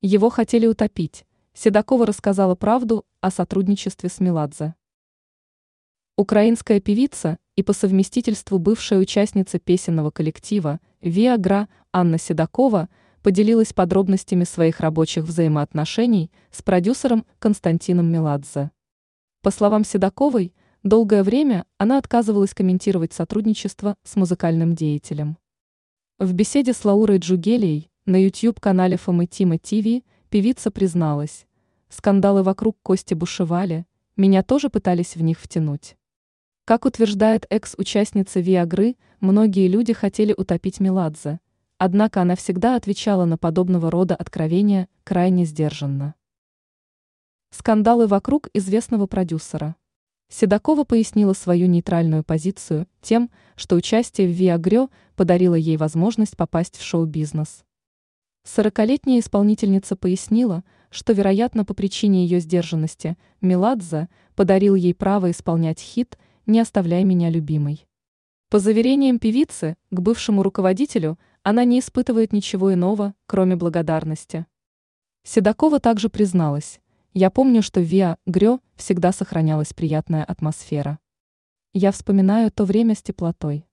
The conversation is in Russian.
Его хотели утопить. Седокова рассказала правду о сотрудничестве с Меладзе. Украинская певица и по совместительству бывшая участница песенного коллектива «Виагра» Анна Седокова поделилась подробностями своих рабочих взаимоотношений с продюсером Константином Меладзе. По словам Седоковой, долгое время она отказывалась комментировать сотрудничество с музыкальным деятелем. В беседе с Лаурой Джугелией на YouTube-канале Фомы-Тима ТВ певица призналась, скандалы вокруг Кости бушевали, меня тоже пытались в них втянуть. Как утверждает экс-участница Виагры, многие люди хотели утопить Меладзе, однако она всегда отвечала на подобного рода откровения крайне сдержанно. Скандалы вокруг известного продюсера. Седокова пояснила свою нейтральную позицию тем, что участие в Виагрё подарило ей возможность попасть в шоу-бизнес. Сорокалетняя исполнительница пояснила, что, вероятно, по причине ее сдержанности, Меладзе подарил ей право исполнять хит «Не оставляй меня, любимой». По заверениям певицы, к бывшему руководителю она не испытывает ничего иного, кроме благодарности. Седокова также призналась, я помню, что в Виа Грё всегда сохранялась приятная атмосфера. Я вспоминаю то время с теплотой.